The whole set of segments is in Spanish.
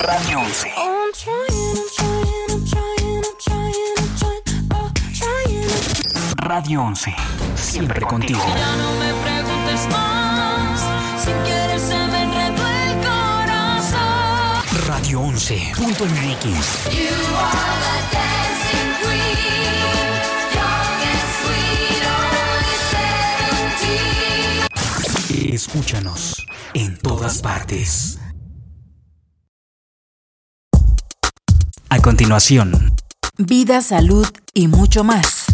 Radio 11. Radio 11. Siempre contigo. Ya no me preguntes más. Si quieres se me enredó el corazón. Radio 11.mx. You are the dancing queen. Young and sweet, only seventeen. Escúchanos en todas partes. Continuación, vida, salud y mucho más.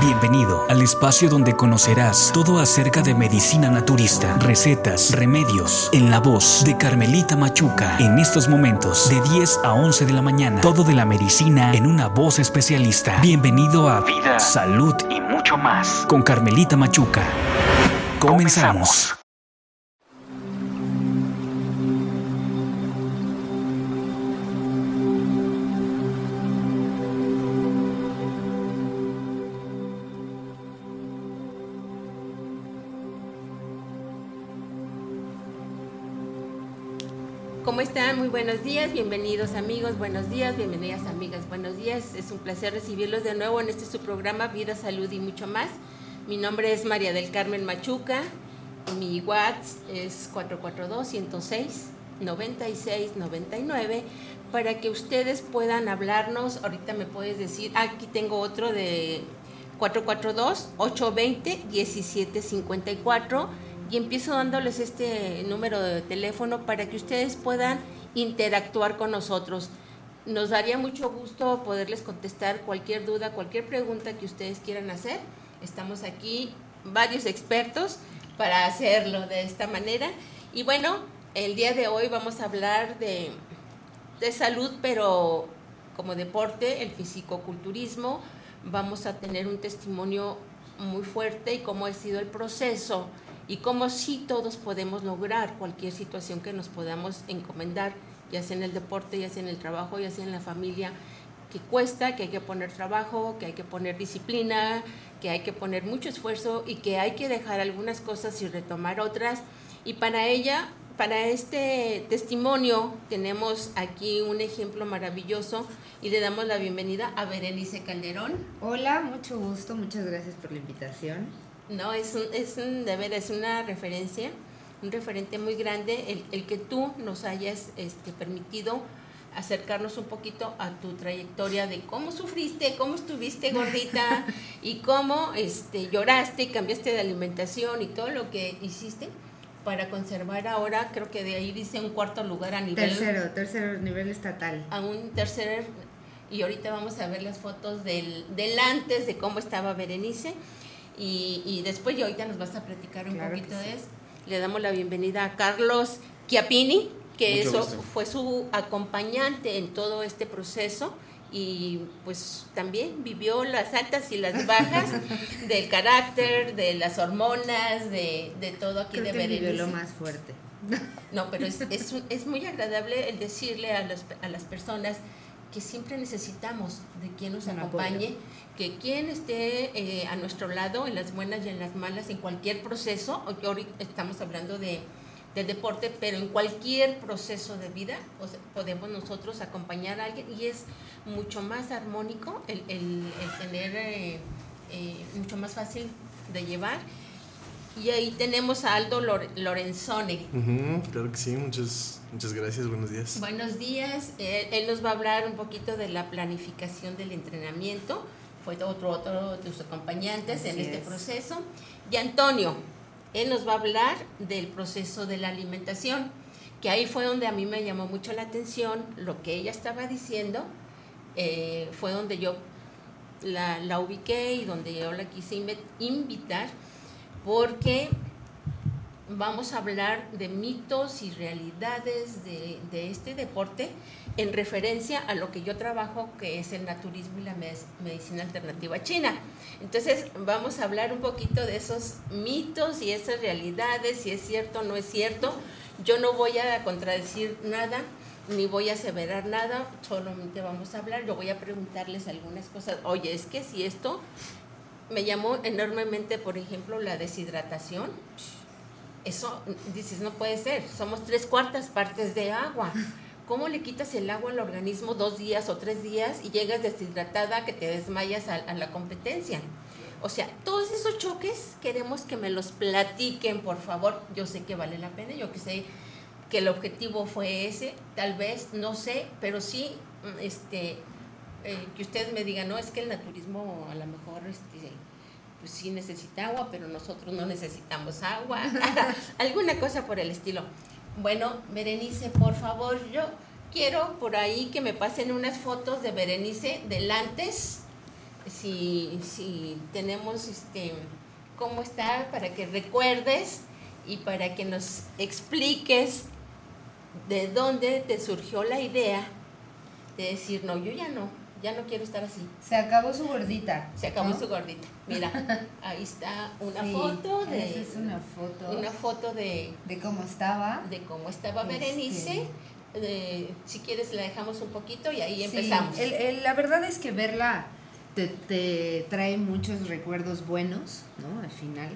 bienvenido al espacio donde conocerás todo acerca de medicina naturista, recetas, remedios, en la voz de Carmelita Machuca. En estos momentos, de 10 a 11 de la mañana, todo de la medicina en una voz especialista. Bienvenido a Vida, Salud y mucho más con Carmelita Machuca. Comenzamos. ¿Cómo están? Muy buenos días, bienvenidos amigos, buenos días, bienvenidas amigas, buenos días. Es un placer recibirlos de nuevo en este su programa Vida, Salud y mucho más. Mi nombre es María del Carmen Machuca, mi WhatsApp es 442-106-9699 para que ustedes puedan hablarnos. Ahorita me puedes decir, aquí tengo otro de 442-820-1754 y empiezo dándoles este número de teléfono para que ustedes puedan interactuar con nosotros. Nos daría mucho gusto poderles contestar cualquier duda, cualquier pregunta que ustedes quieran hacer. Estamos aquí varios expertos para hacerlo de esta manera. Y bueno, el día de hoy vamos a hablar de, de salud, pero como deporte, el fisicoculturismo. Vamos a tener un testimonio muy fuerte y cómo ha sido el proceso y cómo sí todos podemos lograr cualquier situación que nos podamos encomendar, ya sea en el deporte, ya sea en el trabajo, ya sea en la familia, que cuesta, que hay que poner trabajo, que hay que poner disciplina, que hay que poner mucho esfuerzo y que hay que dejar algunas cosas y retomar otras. Y para ella, para este testimonio, tenemos aquí un ejemplo maravilloso y le damos la bienvenida a Berenice Calderón. Hola, mucho gusto, muchas gracias por la invitación. No, es, un, es un, de ver, es una referencia, un referente muy grande el, el que tú nos hayas este, permitido acercarnos un poquito a tu trayectoria de cómo sufriste, cómo estuviste gordita y cómo este, lloraste, cambiaste de alimentación y todo lo que hiciste para conservar ahora, creo que de ahí dice un cuarto lugar a nivel... Tercero, tercero nivel estatal. A un tercer, y ahorita vamos a ver las fotos del, del antes, de cómo estaba Berenice. Y, y después, y ahorita nos vas a platicar un Claro poquito de eso. Le damos la bienvenida a Carlos Chiappini, que Mucho eso gusto. fue su acompañante en todo este proceso y pues también vivió las altas y las bajas del carácter, de las hormonas, de, de todo aquí Creo de que vivió lo más fuerte. No, pero es, es, un- es muy agradable el decirle a, los- a las personas que siempre necesitamos de quien nos Un acompañe, apoyo. que quien esté eh, a nuestro lado en las buenas y en las malas, en cualquier proceso, ahorita estamos hablando de, del deporte, pero en cualquier proceso de vida o sea, podemos nosotros acompañar a alguien y es mucho más armónico el, el- el tener eh, eh, mucho más fácil de llevar. Y ahí tenemos a Aldo Lor- Lorenzone. Ujú, claro que sí, muchas, muchas gracias, buenos días. Buenos días. Eh, él nos va a hablar un poquito de la planificación del entrenamiento. Fue otro, otro de sus acompañantes en Así este es. proceso. Y Antonio, él nos va a hablar del proceso de la alimentación, que ahí fue donde a mí me llamó mucho la atención lo que ella estaba diciendo. eh, fue donde yo la, la ubiqué y donde yo la quise invitar, porque vamos a hablar de mitos y realidades de, este deporte en referencia a lo que yo trabajo, que es el naturismo y la medicina alternativa china. Entonces, vamos a hablar un poquito de esos mitos y esas realidades, si es cierto o no es cierto. Yo no voy a contradecir nada, ni voy a aseverar nada, solamente vamos a hablar. Yo voy a preguntarles algunas cosas. Oye, es que si esto me llamó enormemente, por ejemplo, la deshidratación Eso dices, no puede ser, somos tres cuartas partes de agua. ¿Cómo le quitas el agua al organismo dos días o tres días y llegas deshidratada que te desmayas a, a la competencia? O sea, todos esos choques queremos que me los platiquen, por favor. Yo sé que vale la pena, yo que sé que el objetivo fue ese, tal vez, no sé, pero sí, este, eh, que ustedes me digan, no, es que el naturismo a lo mejor, este, pues sí necesita agua, pero nosotros no necesitamos agua, alguna cosa por el estilo. Bueno, Berenice, por favor, yo quiero por ahí que me pasen unas fotos de Berenice del antes, si, si tenemos este, cómo está, para que recuerdes y para que nos expliques de dónde te surgió la idea de decir, no, yo ya no, ya no quiero estar así. Se acabó su gordita. Se acabó ¿no? su gordita. Mira, ahí está una Sí, foto de esa es una foto una foto de, de cómo estaba. de cómo estaba Este. Berenice. De- si quieres la dejamos un poquito y ahí Sí, empezamos. el- el- la verdad es que verla te, te trae muchos recuerdos buenos, ¿no? Al final.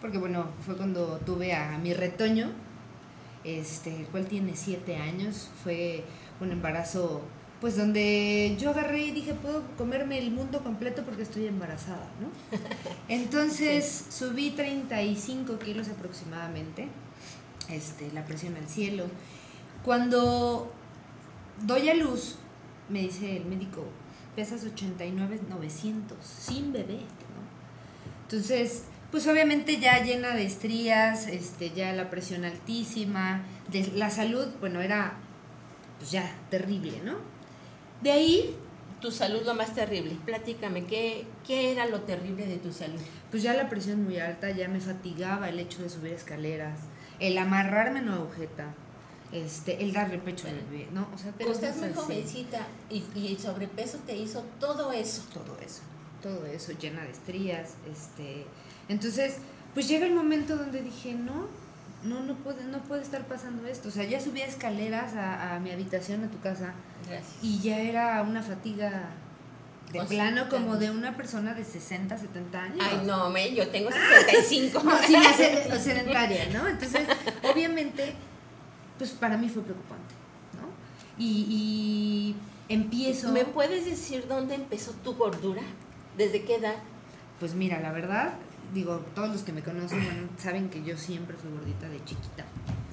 Porque bueno, fue cuando tuve a mi retoño, este, el cual tiene siete años. Fue un embarazo, pues donde yo agarré y dije, puedo comerme el mundo completo porque estoy embarazada, ¿no? Entonces subí 35 kilos aproximadamente, este, la presión al cielo. Cuando doy a luz, me dice el médico, pesas 89, 900, sin bebé, ¿no? Entonces, pues obviamente ya llena de estrías, este, ya la presión altísima, de la salud, bueno, era pues ya terrible, ¿no? De ahí, Tu salud lo más terrible. Platícame, ¿qué, ¿qué era lo terrible de tu salud? pues ya la presión muy alta, ya me fatigaba el hecho de subir escaleras, el amarrarme en una agujeta, este, el darle pecho al bebé, ¿no? O sea, Pero estás muy jovencita y, y el sobrepeso te hizo todo eso. todo eso, todo eso llena de estrías, este, entonces, pues llega el momento donde dije, no, no, no puede, no puede estar pasando esto, o sea, ya subía escaleras a, a mi habitación, a tu casa, Gracias. y ya era una fatiga de O sea, plano como de una persona de 60, 70 años. Ay, no, me, yo tengo 65. No, sí, sed- sedentaria, ¿no? Entonces, obviamente, pues para mí fue preocupante, ¿no? Y, y empiezo... ¿Me puedes decir dónde empezó tu gordura? ¿Desde qué edad? Pues mira, la verdad, digo, todos los que me conocen bueno, saben que yo siempre fui gordita de chiquita.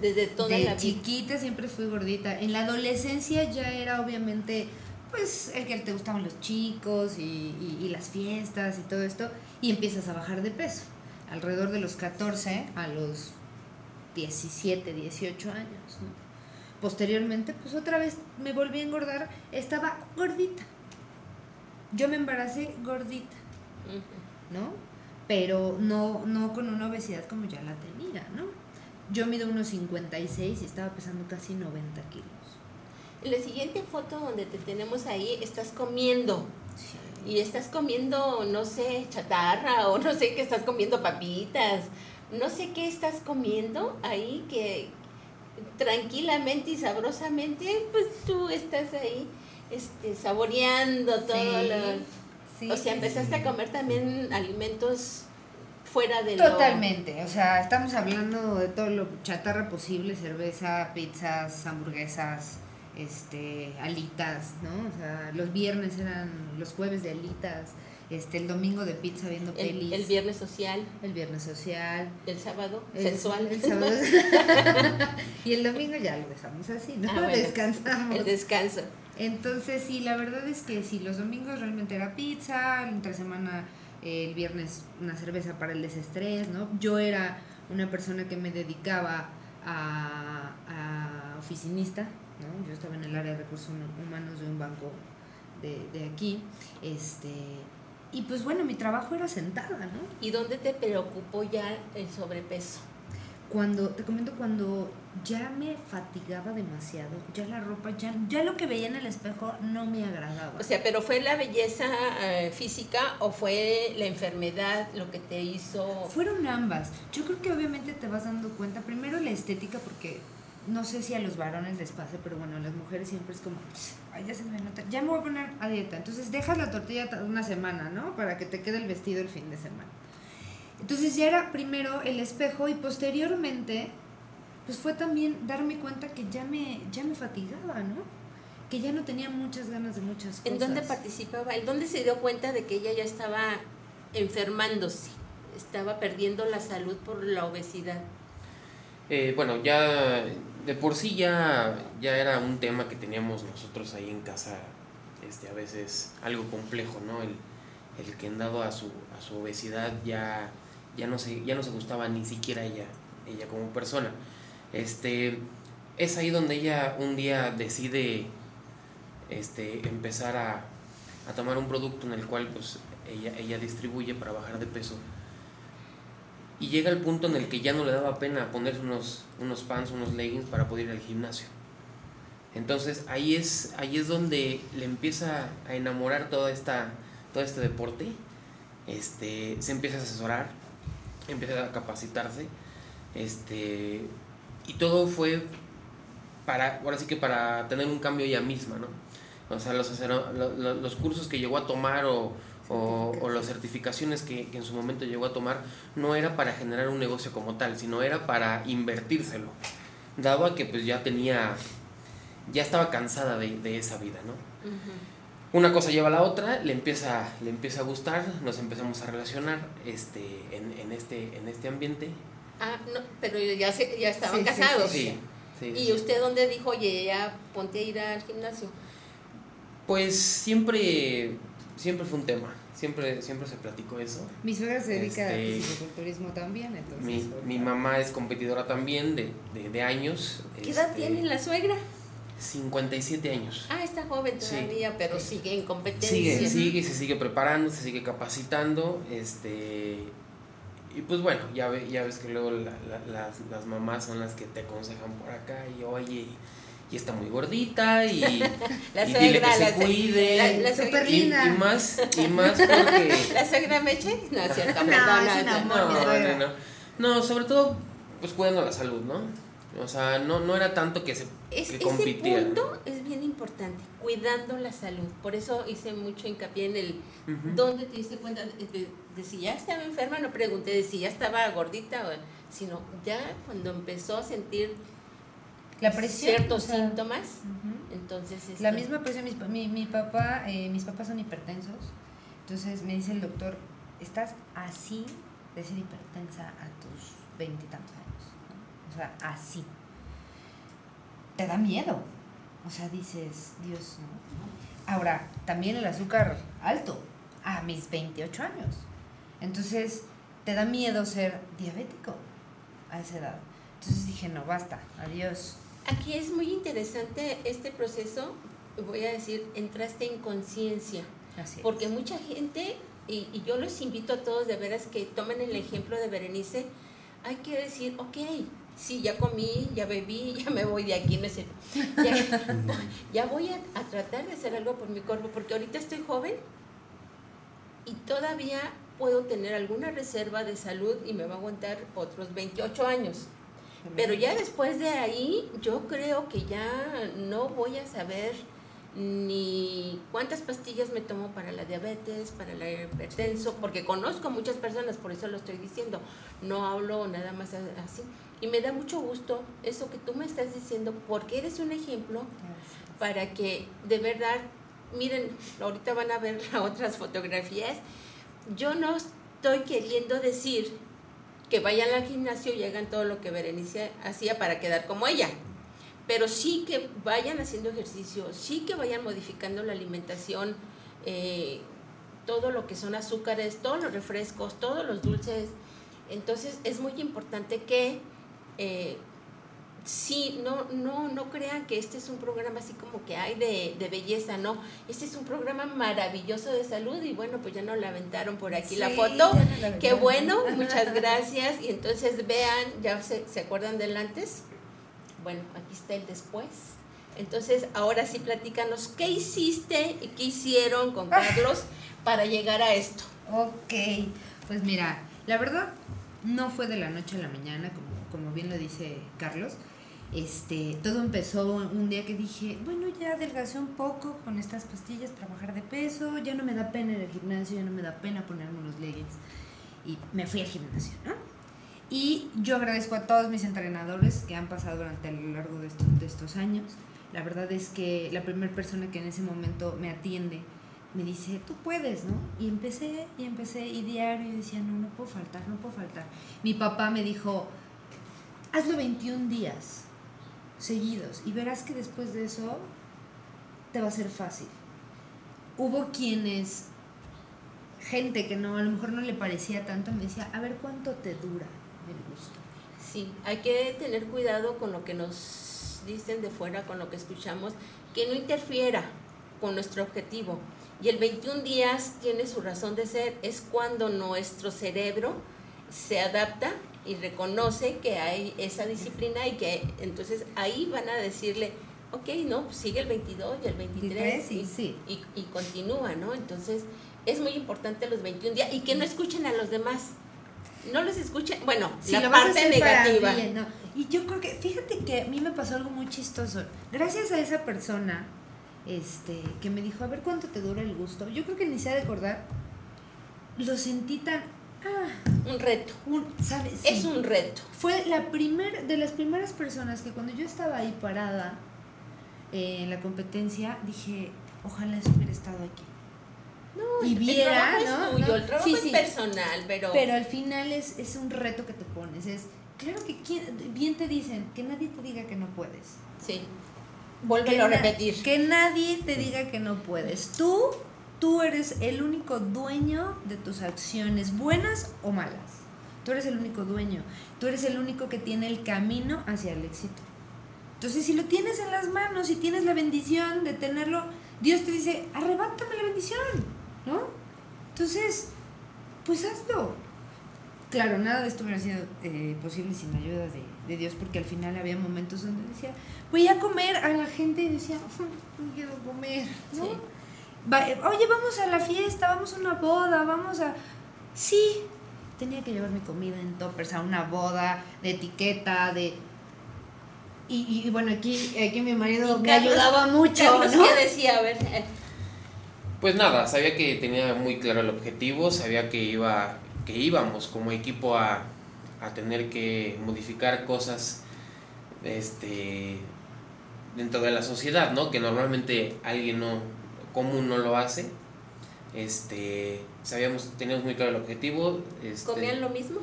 Desde toda de la vida. chiquita siempre fui gordita. En la adolescencia ya era obviamente, pues, el que te gustaban los chicos y, y- y las fiestas y todo esto. Y empiezas a bajar de peso. Alrededor de los 14 a los 17, 18 años. ¿no? Posteriormente, pues otra vez me volví a engordar. Estaba gordita. Yo me embaracé gordita. ¿no? Pero no, no con una obesidad como ya la tenía, ¿no? Yo mido unos 56 y estaba pesando casi 90 kilos. En la siguiente foto donde te tenemos ahí, estás comiendo. Y estás comiendo, no sé, chatarra o no sé qué estás comiendo papitas. No sé qué estás comiendo ahí que tranquilamente y sabrosamente, pues tú estás ahí este, saboreando todo Sí, lo... sí, o sea, empezaste a comer también alimentos fuera de lo... Totalmente, o sea, estamos hablando de todo lo chatarra posible, cerveza, pizzas, hamburguesas, este, alitas, ¿no? O sea, los viernes eran los jueves de alitas, este, el domingo de pizza viendo El, pelis, el viernes social, el viernes social, el sábado el- sensual. el sábado- y el domingo ya lo dejamos así, ¿no? Ah, bueno. Descansamos. El descanso. Entonces, sí, la verdad es que sí, los domingos realmente era pizza, entre semana eh, el viernes una cerveza para el desestrés, ¿no? Yo era una persona que me dedicaba a, a oficinista, ¿no? Yo estaba en el área de recursos humanos de un banco de, de aquí, este, y pues bueno, mi trabajo era sentada, ¿no? ¿Y dónde te preocupó ya el sobrepeso? Cuando, te comento, cuando ya me fatigaba demasiado, ya la ropa, ya, ya lo que veía en el espejo no me agradaba. O sea, ¿pero fue la belleza eh, física o fue la enfermedad lo que te hizo? Fueron ambas. Yo creo que obviamente te vas dando cuenta, primero la estética, porque no sé si a los varones les pase, pero bueno, a las mujeres siempre es como, ay, ya se me nota, ya me voy a poner a dieta. Entonces dejas la tortilla una semana, ¿no? Para que te quede el vestido el fin de semana. Entonces ya era primero el espejo y posteriormente, pues fue también darme cuenta que ya me, ya me fatigaba, ¿no? Que ya no tenía muchas ganas de muchas cosas. ¿En dónde participaba? ¿En dónde se dio cuenta de que ella ya estaba enfermándose? Estaba perdiendo la salud por la obesidad. Eh, bueno, ya de por sí ya, ya era un tema que teníamos nosotros ahí en casa, este, a veces algo complejo, ¿no? El, el que en dado a su, a su obesidad ya, ya, no se, ya no se gustaba ni siquiera ella, ella como persona. Este, es ahí donde ella un día decide este, empezar a, a tomar un producto en el cual pues, ella, ella distribuye para bajar de peso. Y llega el punto en el que ya no le daba pena ponerse unos, unos pants, unos leggings para poder ir al gimnasio. Entonces ahí es, ahí es donde le empieza a enamorar toda esta, todo este deporte. Este, se empieza a asesorar, empieza a capacitarse. Este, y todo fue para, ahora sí que para tener un cambio ella misma, ¿no? O sea, los, asesor- lo- lo- los cursos que llegó a tomar o, o, o las certificaciones que, que en su momento llegó a tomar no era para generar un negocio como tal, sino era para invertírselo. Dado a que pues ya tenía, ya estaba cansada de, de esa vida, ¿no? Una cosa lleva a la otra, le empieza, le empieza a gustar, nos empezamos a relacionar este, en, en este, en este ambiente. Ah, no, pero ya, se, ya estaban Sí, sí, casados. Sí, sí, ¿Y usted dónde dijo, oye, ya ponte a ir al gimnasio? Pues siempre, siempre fue un tema, siempre, siempre se platicó eso. Mi suegra se dedica Este, al fisiculturismo también, entonces. Mi, mi mamá es competidora también de, de, de años. ¿Qué edad este, tiene la suegra? 57 años. Ah, está joven Sí. todavía, pero sigue en competencia. Sigue, sigue, se sigue preparando, se sigue capacitando, este y pues bueno, ya, ve- ya ves que luego la- la- las, las mamás son las que te aconsejan por acá y oye, y está muy gordita y, La y dile que suegra, se la, cuide. la, la suegra, y, más, y más porque ¿La suegra Meche? No, cierto, No, suegra. no, no. No, sobre todo pues cuidando la salud, ¿no? O sea, no, no era tanto que se Es, que ese compitiera. punto es bien importante, cuidando la salud. Por eso hice mucho hincapié en el dónde te diste cuenta de, de- de si ya estaba enferma, no pregunté de si ya estaba gordita, o, sino ya cuando empezó a sentir La presión. ciertos o sea, síntomas, entonces La este, misma presión, mis pa- mi, mi papá, eh, mis papás son hipertensos, entonces me dice el doctor, estás así de ser hipertensa a tus veintitantos sea, así. Te da miedo, o sea, dices, Dios, ¿no? Ahora, también el azúcar alto, a mis 28 años, entonces te da miedo ser diabético a esa edad. Entonces dije, no, basta, adiós. Aquí es muy interesante este proceso, voy a decir, entraste en conciencia. Es. Porque mucha gente, y, y yo los invito a todos de veras que tomen el ejemplo de Berenice, hay que decir, ok, sí, ya comí, ya bebí, ya me voy de aquí, no es cierto. Ya, ya voy a, a tratar de hacer algo por mi cuerpo, porque ahorita estoy joven y todavía puedo tener alguna reserva de salud y me va a aguantar otros 28 años. Pero ya después de ahí, yo creo que ya no voy a saber ni cuántas pastillas me tomo para la diabetes, para la hipertenso, porque conozco muchas personas, por eso lo estoy diciendo. No hablo nada más así. Y me da mucho gusto eso que tú me estás diciendo, porque eres un ejemplo para que de verdad, miren, ahorita van a ver las otras fotografías. Yo no estoy queriendo decir que vayan al gimnasio y hagan todo lo que Berenice hacía para quedar como ella. Pero sí que vayan haciendo ejercicio, sí que vayan modificando la alimentación, eh, todo lo que son azúcares, todos los refrescos, todos los dulces. Entonces es muy importante que eh, sí, no, no, no crean que este es un programa así como que hay de, de belleza, no. Este es un programa maravilloso de salud y bueno, pues ya nos la aventaron por aquí la foto. Qué bueno, muchas gracias. Y entonces vean, ¿ya se, se acuerdan del antes? Bueno, aquí está el después. Entonces, ahora sí platícanos, ¿qué hiciste y qué hicieron con Carlos para llegar a esto? Ok, pues mira, la verdad no fue de la noche a la mañana, como, como bien lo dice Carlos. Este, todo empezó un día que dije, bueno, ya adelgacé un poco con estas pastillas para bajar de peso, ya no me da pena ir al gimnasio, ya no me da pena ponerme unos leggings. y me fui al gimnasio, ¿no? Y yo agradezco a todos mis entrenadores que han pasado durante lo largo de estos, de estos años. La verdad es que la primera persona que en ese momento me atiende me dice, tú puedes, ¿no? Y empecé, y empecé, y diario, y decía, no, no puedo faltar, no puedo faltar. Mi papá me dijo, hazlo 21 días seguidos y verás que después de eso te va a ser fácil. Hubo quienes, gente que no, a lo mejor no le parecía tanto, me decía, a ver cuánto te dura el gusto. Sí, hay que tener cuidado con lo que nos dicen de fuera, con lo que escuchamos, que no interfiera con nuestro objetivo. Y el 21 días tiene su razón de ser, es cuando nuestro cerebro se adapta y reconoce que hay esa disciplina y que entonces ahí van a decirle, ok, no, pues sigue el 22 y el 23 y, sí. y, y continúa, ¿no? Entonces es muy importante los 21 días y que no escuchen a los demás. No los escuchen, bueno, Si la parte negativa. Y yo creo que, fíjate que a mí me pasó algo muy chistoso. Gracias a esa persona este, que me dijo, a ver cuánto te dura el gusto, yo creo que ni se ha de acordar, lo sentí tan... Ah, Un reto. un, ¿sabes? Es Sí. un reto. Fue la primer, de las primeras personas que cuando yo estaba ahí parada eh, en la competencia, dije, ojalá hubiera estado aquí. y el viera, trabajo ¿no? es tuyo, ¿no? el trabajo Sí, es sí. personal, pero, Pero al final es, es un reto que te pones. Es, claro que quien- bien te dicen, que nadie te diga que no puedes. sí. Vuélvelo a repetir. que nadie te diga que no puedes. Tú, tú eres el único dueño de tus acciones, buenas o malas. Tú eres el único dueño. Tú eres el único que tiene el camino hacia el éxito. Entonces, si lo tienes en las manos y tienes la bendición de tenerlo, Dios te dice, arrebátame la bendición, ¿no? Entonces, pues hazlo. Claro, nada de esto hubiera sido eh, posible sin la ayuda de, Dios, porque al final había momentos donde decía, voy a comer a la gente y decía, "Mm, no quiero comer, ¿no? Va- Oye, vamos a la fiesta, vamos a una boda, vamos a... Sí, tenía que llevar mi comida en toppers a una boda, de etiqueta, de... Y, y- y bueno, aquí, aquí mi marido Y me Carlos- ayudaba mucho, Carlos, ¿no? ¿qué decía? A ver, Pues nada, sabía que tenía muy claro el objetivo, sabía que iba que íbamos como equipo a, a tener que modificar cosas este dentro de la sociedad, ¿no? Que normalmente alguien no común no lo hace. Este, sabíamos, teníamos muy claro el objetivo. Este, ¿comían lo mismo?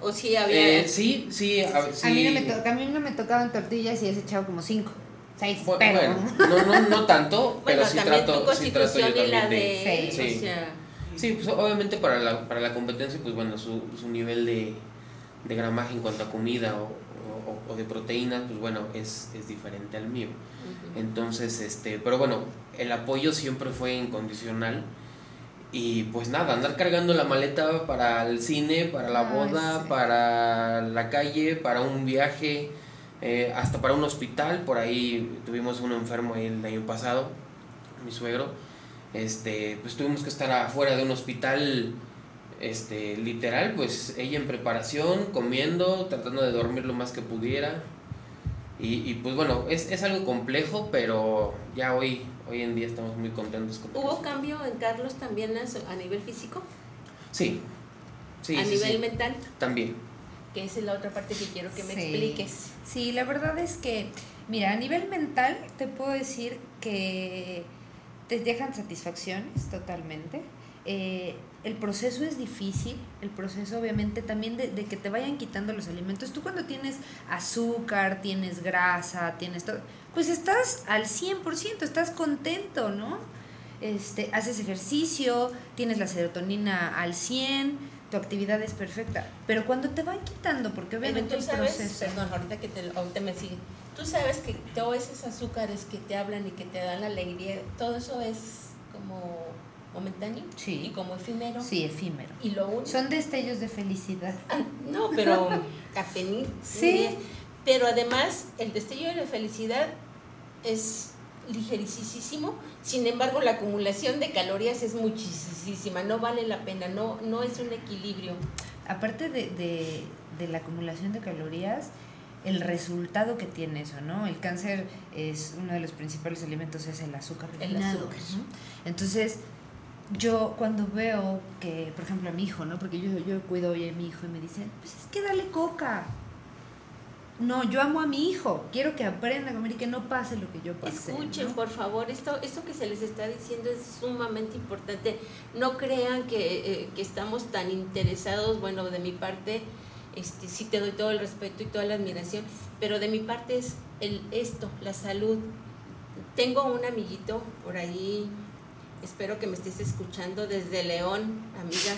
¿O sí había...? eh, sí, sí, a, A, mí no me to- a mí no me tocaban tortillas y he echado como cinco, seis, Bu- pero... Bueno, no, no, no tanto, bueno, pero sí trato, sí trato yo la de... de, él, Sí. o sea, Sí, pues obviamente para la, para la competencia, pues bueno, su, su nivel de, de gramaje en cuanto a comida o, o- o de proteínas, pues bueno, es, es diferente al mío. Entonces, este, pero bueno, el apoyo siempre fue incondicional. Y pues nada, andar cargando la maleta para el cine, para la Ay, boda, sí. para la calle, para un viaje, eh, hasta para un hospital. Por ahí tuvimos un enfermo ahí el año pasado, mi suegro. Este, pues tuvimos que estar afuera de un hospital, este, literal, pues ella en preparación, comiendo, tratando de dormir lo más que pudiera. Y, y, pues bueno, es, es algo complejo, pero ya hoy, hoy en día estamos muy contentos con ¿Hubo eso. cambio en Carlos también a, su- a nivel físico? Sí, sí, a sí, nivel sí, mental, también. que esa es la otra parte que quiero que me Sí. expliques. Sí, la verdad es que, mira, a nivel mental te puedo decir que te dejan satisfacciones totalmente. Eh, el proceso es difícil, el proceso obviamente también de, de que te vayan quitando los alimentos. Tú cuando tienes azúcar, tienes grasa, tienes todo, pues estás al 100%, estás contento, ¿no? Este, haces ejercicio, tienes la serotonina al 100, tu actividad es perfecta. Pero cuando te van quitando, porque obviamente tú el sabes, proceso... perdón, ahorita que te, ahorita me sigue, tú sabes que todos esos azúcares que te hablan y que te dan la alegría, todo eso es como momentáneo Sí. y como efímero. Sí, efímero. Y lo único... Son destellos de felicidad. Ah, No, pero apenas. Sí. Pero además, el destello de la felicidad es ligerísimo. Sin embargo, la acumulación de calorías es muchísima. No vale la pena. No, no es un equilibrio. Aparte de, de- de la acumulación de calorías, el resultado que tiene eso, ¿no? El cáncer es uno de los principales alimentos, es el azúcar El azúcar. ¿no? Entonces, yo cuando veo que, por ejemplo, a mi hijo, ¿no? Porque yo, yo cuido hoy a mi hijo y me dicen, pues es que dale coca. No, yo amo a mi hijo, quiero que aprenda a comer y que no pase lo que yo pasé. Escuchen, ¿no? por favor, esto, esto que se les está diciendo es sumamente importante. No crean que, eh, que estamos tan interesados, bueno, de mi parte, este, sí te doy todo el respeto y toda la admiración, pero de mi parte es el, esto, la salud. Tengo un amiguito por ahí, espero que me estés escuchando desde León, amiga,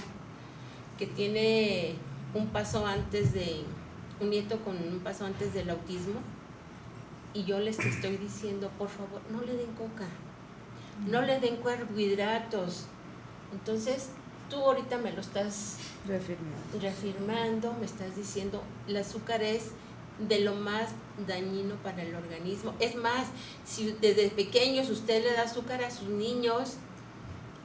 que tiene un paso antes de, un nieto con un paso antes del autismo y yo les estoy diciendo, por favor, no le den coca, no le den carbohidratos. Entonces, tú ahorita me lo estás Reafirmado. reafirmando, me estás diciendo, el azúcar es de lo más dañino para el organismo. Es más, si desde pequeños usted le da azúcar a sus niños,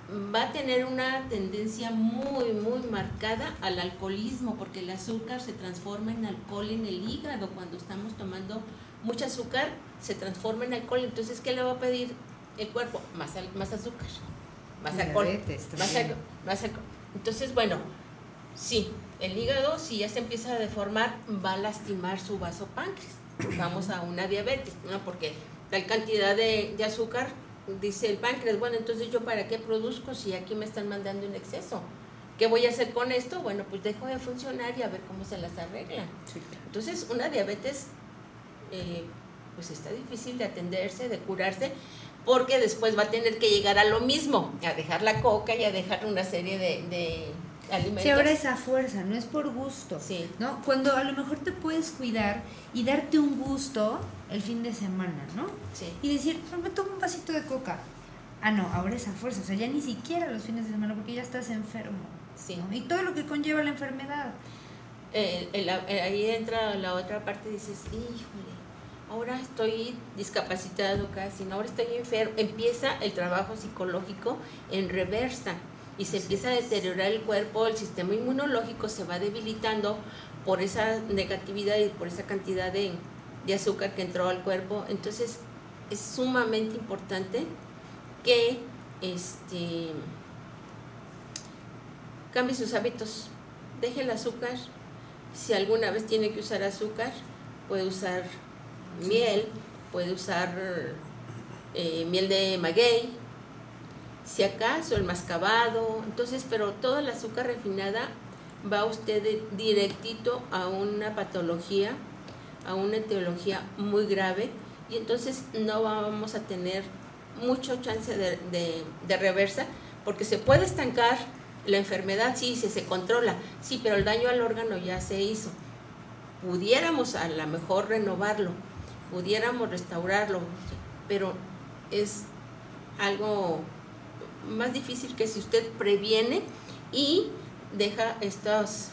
va a tener una tendencia muy, muy marcada al alcoholismo, porque el azúcar se transforma en alcohol en el hígado. Cuando estamos tomando mucho azúcar, se transforma en alcohol. Entonces, ¿qué le va a pedir el cuerpo? Más, más azúcar, más alcohol. Diabetes Más alcohol, más alcohol. Entonces, bueno, sí, el hígado, si ya se empieza a deformar, va a lastimar su vaso páncreas. Vamos a una diabetes, ¿no? Porque tal cantidad de, de azúcar, dice el páncreas, bueno, entonces yo para qué produzco si aquí me están mandando en exceso. ¿Qué voy a hacer con esto? Bueno, pues dejo de funcionar y a ver cómo se las. Sí, claro. Entonces, una diabetes, eh, pues está difícil de atenderse, de curarse, porque después va a tener que llegar a lo mismo, a dejar la coca y a dejar una serie de, de alimentos. Sí, ahora es a fuerza, no es por gusto. Sí. ¿no? Cuando a lo mejor te puedes cuidar y darte un gusto el fin de semana, ¿no? Sí. Y decir, "No, me tomo un vasito de coca. Ah, no, ahora es a fuerza, o sea, ya ni siquiera los fines de semana porque ya estás enfermo. Sí. ¿no? Y todo lo que conlleva la enfermedad. Eh, el- ahí entra la otra parte y dices, híjole, ahora estoy discapacitado casi, ahora estoy enfermo. Empieza el trabajo psicológico en reversa y se empieza a deteriorar el cuerpo, el sistema inmunológico se va debilitando por esa negatividad y por esa cantidad de, de azúcar que entró al cuerpo. Entonces es sumamente importante que este cambie sus hábitos, deje el azúcar. Si alguna vez tiene que usar azúcar, puede usar miel, puede usar eh, miel de maguey, si acaso el mascabado, entonces, pero toda la azúcar refinada va usted directito a una patología, a una etiología muy grave, y entonces no vamos a tener mucho chance de, de- de reversa, porque se puede estancar la enfermedad, sí, si se controla, sí, pero el daño al órgano ya se hizo. Pudiéramos a lo mejor renovarlo, pudiéramos restaurarlo, pero es algo más difícil que si usted previene y deja estos,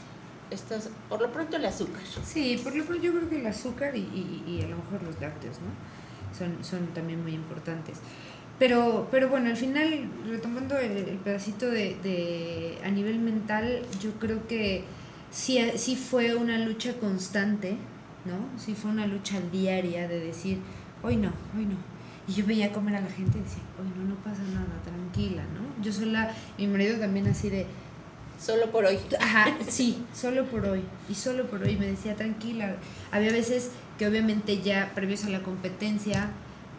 estos por lo pronto el azúcar. Sí, por lo pronto yo creo que el azúcar y, y- a lo mejor los lácteos, ¿no? Son, son también muy importantes. Pero, pero bueno, al final, retomando el, el pedacito de, de a nivel mental, yo creo que sí, sí fue una lucha constante, ¿no? Sí fue una lucha diaria de decir, hoy no, hoy no. Y yo veía comer a la gente y decía, hoy no, no pasa nada, tranquila, ¿no? Yo sola, mi marido también así de, Solo por hoy. Ajá, sí, solo por hoy. Y solo por hoy me decía tranquila. Había veces que obviamente ya previos a la competencia,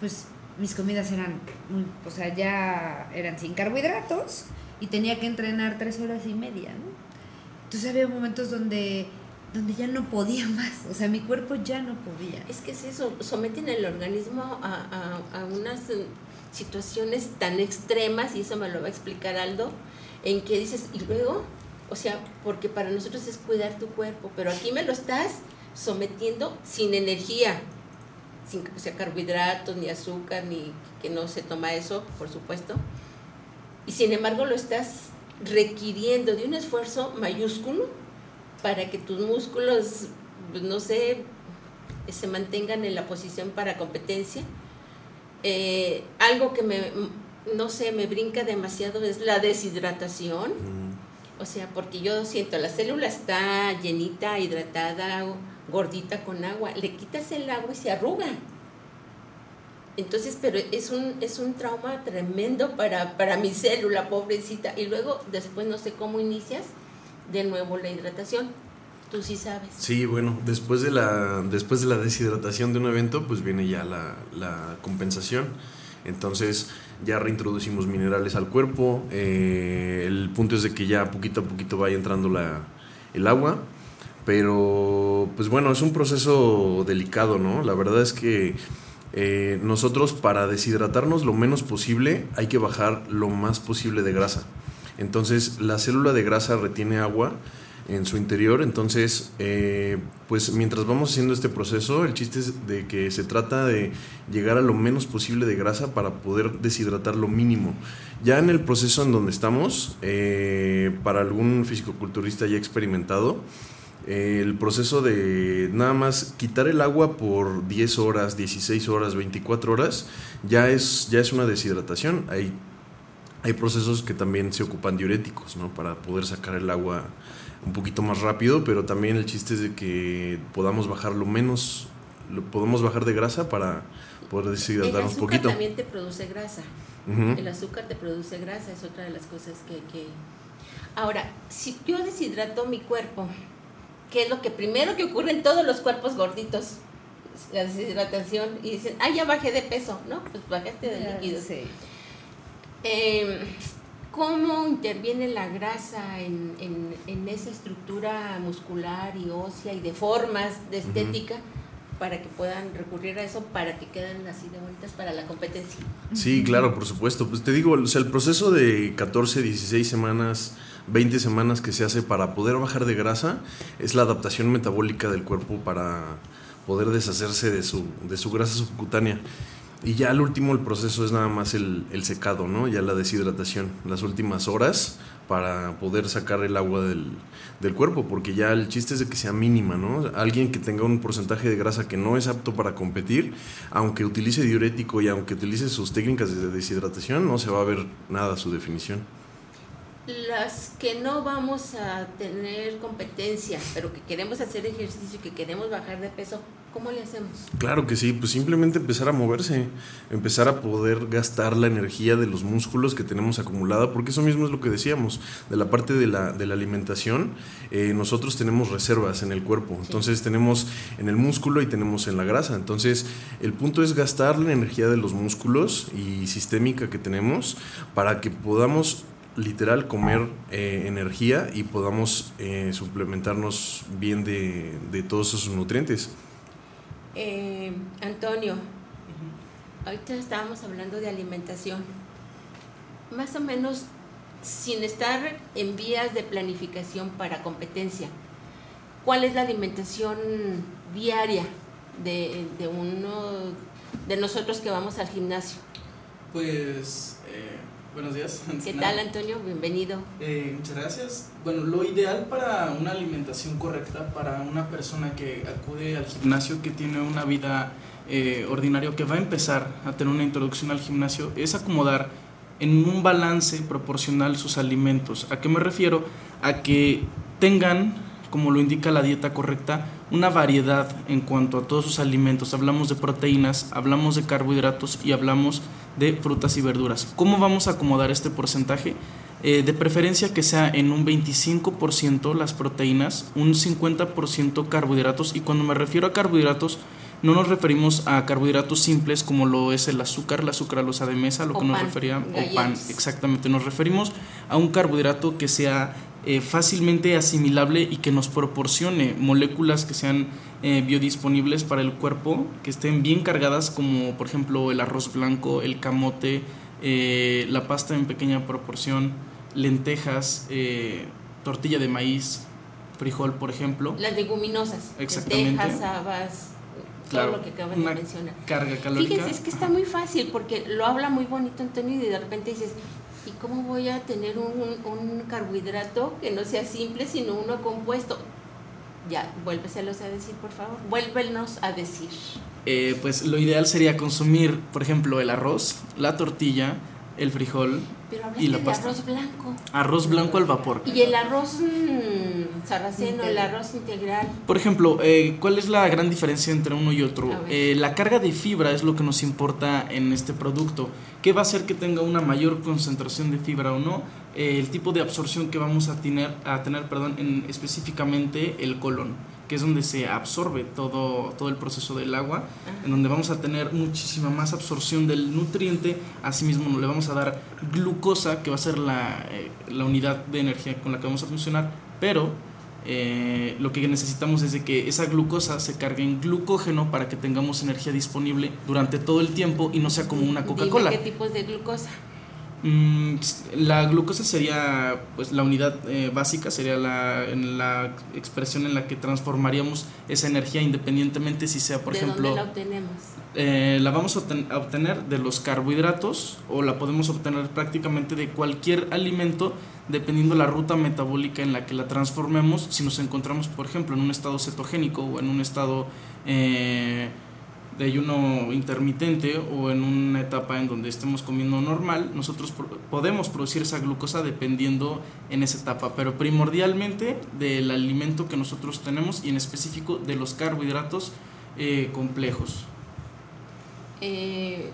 pues mis comidas eran muy, o sea, ya eran sin carbohidratos y tenía que entrenar tres horas y media, ¿no? Entonces había momentos donde, donde ya no podía más, o sea, mi cuerpo ya no podía. Es que es eso, someten el organismo a, a- a unas eh, situaciones tan extremas, y eso me lo va a explicar Aldo, en que dices, y luego, o sea, porque para nosotros es cuidar tu cuerpo, pero aquí me lo estás sometiendo sin energía, sin o sea, carbohidratos, ni azúcar, ni que no se toma eso, por supuesto. Y sin embargo lo estás requiriendo de un esfuerzo mayúsculo para que tus músculos, pues, no sé, se mantengan en la posición para competencia. Eh, algo que me, no sé, me brinca demasiado es la deshidratación. Mm, O sea, porque yo siento, la célula está llenita, hidratada, gordita con agua. Le quitas el agua y se arruga. Entonces, pero es un, es un trauma tremendo para, para mi célula, pobrecita. Y luego, después, no sé cómo inicias de nuevo la hidratación. Tú sí sabes. Sí, bueno, después de la, después de la deshidratación de un evento, pues viene ya la, la compensación. Entonces ya reintroducimos minerales al cuerpo. eh, el punto es de que ya poquito a poquito vaya entrando la, el agua. Pero, pues bueno, es un proceso delicado, ¿no? La verdad es que eh, nosotros para deshidratarnos lo menos posible hay que bajar lo más posible de grasa. Entonces la célula de grasa retiene agua en su interior, entonces eh, pues mientras vamos haciendo este proceso, el chiste es de que se trata de llegar a lo menos posible de grasa para poder deshidratar lo mínimo. Ya en el proceso en donde estamos, eh, para algún fisicoculturista ya experimentado, eh, el proceso de nada más quitar el agua por 10 horas, 16 horas, 24 horas, ya es, ya es una deshidratación. Hay, hay procesos que también se ocupan diuréticos, ¿no? Para poder sacar el agua un poquito más rápido, pero también el chiste es de que podamos bajar lo menos, lo podemos bajar de grasa para poder El deshidratarnos un azúcar poquito. también te produce grasa. El azúcar te produce grasa, es otra de las cosas que, que... Ahora, si yo deshidrato mi cuerpo, ¿qué es lo que primero que ocurre en todos los cuerpos gorditos? La deshidratación y dicen, ah, ya bajé de peso, ¿no? Pues bajaste de líquidos. Sí. Eh, ¿Cómo interviene la grasa en, en- en esa estructura muscular y ósea y de formas de estética para que puedan recurrir a eso para que queden así de bonitas para la competencia? Sí, claro, por supuesto. Pues te digo, o sea, el proceso de 14, 16 semanas, 20 semanas que se hace para poder bajar de grasa es la adaptación metabólica del cuerpo para poder deshacerse de su, de su grasa subcutánea. Y ya al último el proceso es nada más el, el secado, ¿no? Ya la deshidratación, las últimas horas para poder sacar el agua del, del cuerpo, porque ya el chiste es de que sea mínima, ¿no? Alguien que tenga un porcentaje de grasa que no es apto para competir, aunque utilice diurético y aunque utilice sus técnicas de deshidratación, no se va a ver nada su definición. Las que no vamos a tener competencia, pero que queremos hacer ejercicio, que queremos bajar de peso, ¿cómo le hacemos? Claro que sí, pues simplemente empezar a moverse, empezar a poder gastar la energía de los músculos que tenemos acumulada, porque eso mismo es lo que decíamos, de la parte de la, de la alimentación, eh, nosotros tenemos reservas en el cuerpo, entonces tenemos en el músculo y tenemos en la grasa, entonces el punto es gastar la energía de los músculos y sistémica que tenemos para que podamos literal comer eh, energía y podamos eh, suplementarnos bien de, de todos esos nutrientes. Eh, Antonio, ahorita estábamos hablando de alimentación. Más o menos, sin estar en vías de planificación para competencia, ¿cuál es la alimentación diaria de, de uno de nosotros que vamos al gimnasio? Pues, eh, buenos días. ¿Qué tal. Antonio? Bienvenido. Eh, muchas gracias. Bueno, lo ideal para una alimentación correcta, para una persona que acude al gimnasio, que tiene una vida eh, ordinaria, que va a empezar a tener una introducción al gimnasio, es acomodar en un balance proporcional sus alimentos. ¿A qué me refiero? A que tengan, como lo indica la dieta correcta, una variedad en cuanto a todos sus alimentos. Hablamos de proteínas, hablamos de carbohidratos y hablamos de frutas y verduras. ¿Cómo vamos a acomodar este porcentaje? Eh, de preferencia que sea en un 25% las proteínas, un 50% carbohidratos y cuando me refiero a carbohidratos no nos referimos a carbohidratos simples como lo es el azúcar, la sucralosa de mesa, lo O que nos refería, o pan, exactamente, nos referimos a un carbohidrato que sea eh, fácilmente asimilable y que nos proporcione moléculas que sean eh, biodisponibles para el cuerpo, que estén bien cargadas como por ejemplo el arroz blanco, el camote, eh, la pasta en pequeña proporción, lentejas, tortilla de maíz, frijol por ejemplo. Las leguminosas, Exactamente. lentejas, habas, Claro, todo lo que acabas de mencionar. carga calórica. Fíjense, es que está muy fácil porque lo habla muy bonito Antonio y de repente dices, ¿y cómo voy a tener un, un carbohidrato que no sea simple sino uno compuesto? Ya, vuélveselos a decir, por favor. Vuélvenos a decir. Eh, pues lo ideal sería consumir, por ejemplo, el arroz, la tortilla, el frijol Pero y la pasta. arroz blanco. Arroz blanco al vapor. Y el arroz mm, sarraceno, el arroz integral. Por ejemplo, eh, ¿cuál es la gran diferencia entre uno y otro? Eh, la carga de fibra es lo que nos importa en este producto. ¿Qué va a hacer que tenga una mayor concentración de fibra o no? Eh, el tipo de absorción que vamos a tener, a tener perdón, en específicamente el colon, que es donde se absorbe todo, todo el proceso del agua, en donde vamos a tener muchísima más absorción del nutriente. Asimismo, le vamos a dar glucosa, que va a ser la, eh, la unidad de energía con la que vamos a funcionar, pero eh, lo que necesitamos es de que esa glucosa se cargue en glucógeno para que tengamos energía disponible durante todo el tiempo y no sea como una Coca-Cola. ¿Qué tipos de glucosa? Mm, la glucosa sería pues la unidad eh, básica, sería la, en la expresión en la que transformaríamos esa energía independientemente si sea, por ¿De ejemplo, dónde la obtenemos? eh, la vamos a obtener de los carbohidratos o la podemos obtener prácticamente de cualquier alimento dependiendo la ruta metabólica en la que la transformemos. Si nos encontramos, por ejemplo, en un estado cetogénico o en un estado eh, de ayuno intermitente o en una etapa en donde estemos comiendo normal, nosotros podemos producir esa glucosa dependiendo en esa etapa, pero primordialmente del alimento que nosotros tenemos y en específico de los carbohidratos eh, complejos. Eh,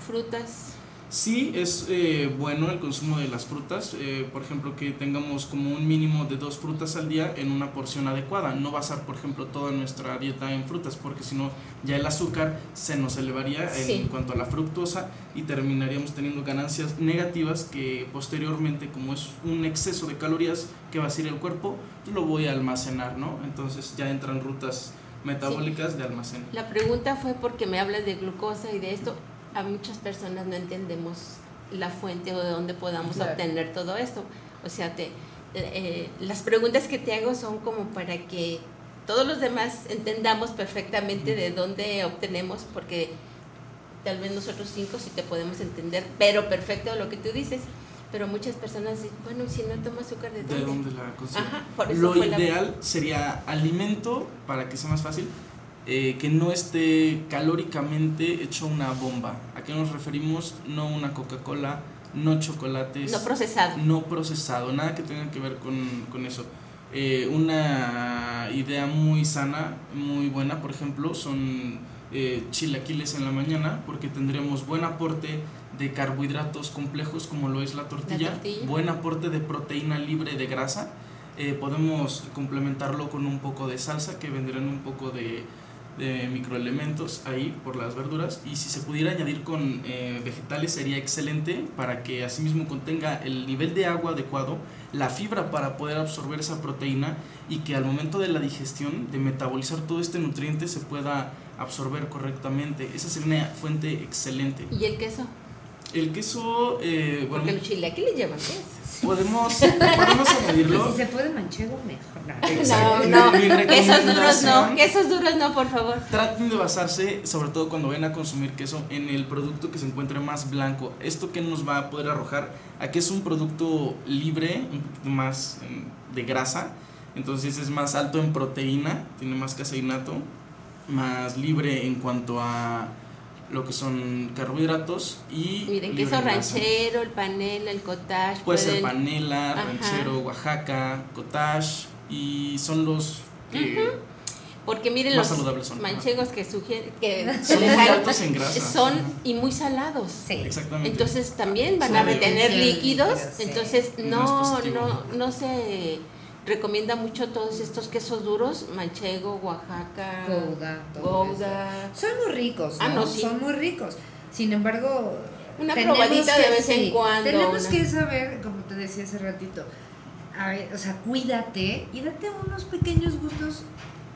frutas. Sí, es eh, bueno el consumo de las frutas, eh, por ejemplo, que tengamos como un mínimo de dos frutas al día en una porción adecuada. No basar, por ejemplo, toda nuestra dieta en frutas, porque si no, ya el azúcar se nos elevaría en cuanto a la fructosa y terminaríamos teniendo ganancias negativas que posteriormente, como es un exceso de calorías que va a hacer el cuerpo, lo voy a almacenar, ¿no? Entonces ya entran rutas metabólicas de almacén. La pregunta fue porque me hablas de glucosa y de esto. A muchas personas no entendemos la fuente o de dónde podamos Claro. obtener todo esto. O sea, te, eh, las preguntas que te hago son como para que todos los demás entendamos perfectamente de dónde obtenemos, porque tal vez nosotros cinco sí te podemos entender, pero perfecto lo que tú dices. Pero muchas personas dicen, bueno, si no tomo azúcar, ¿de dónde? ¿De dónde la consigo? Ajá, por eso Lo fue la- ideal sería alimento, para que sea más fácil, eh, que no esté calóricamente hecho una bomba. ¿A qué nos referimos? No una Coca-Cola, no chocolates. No procesado. No procesado, nada que tenga que ver con, con eso. Eh, una idea muy sana, muy buena, por ejemplo, son eh, chilaquiles en la mañana, porque tendremos buen aporte de carbohidratos complejos como lo es la tortilla, tortilla. buen aporte de proteína libre de grasa. Eh, podemos complementarlo con un poco de salsa que vendrán un poco de, de microelementos ahí por las verduras y si se pudiera añadir con eh, vegetales sería excelente para que asimismo contenga el nivel de agua adecuado, la fibra para poder absorber esa proteína y que al momento de la digestión, de metabolizar todo este nutriente se pueda absorber correctamente. Esa sería una fuente excelente. ¿Y el queso? El queso, eh, bueno, Porque chilaquiles llevan queso. Podemos, podemos añadirlo. Si se puede manchego, mejor. No. Exacto. No, no, Mi quesos duros no, quesos duros no, por favor. Traten de basarse, sobre todo cuando vayan a consumir queso, en el producto que se encuentre más blanco. ¿Esto que nos va a poder arrojar? A que es un producto libre, un poquito más em, de grasa, entonces es más alto en proteína, tiene más caseinato, más libre en cuanto a lo que son carbohidratos y Miren, queso ranchero, el panela, el cottage. Puede ser panela, Ajá. ranchero, Oaxaca, cottage y son los que Porque miren los son. manchegos que sugieren que Son les muy altos en grasa. son Ajá. y muy salados. Sí. exactamente. Entonces también van Son a retener líquidos, sí. entonces No no, no se recomienda mucho todos estos quesos duros, manchego, Oaxaca, Gouda. Son muy ricos, ¿no? Ah, no, sí. Son muy ricos. Sin embargo, Una probadita que- de vez en cuando, Tenemos una- que saber, como te decía hace ratito, a ver, o sea, cuídate y date unos pequeños gustos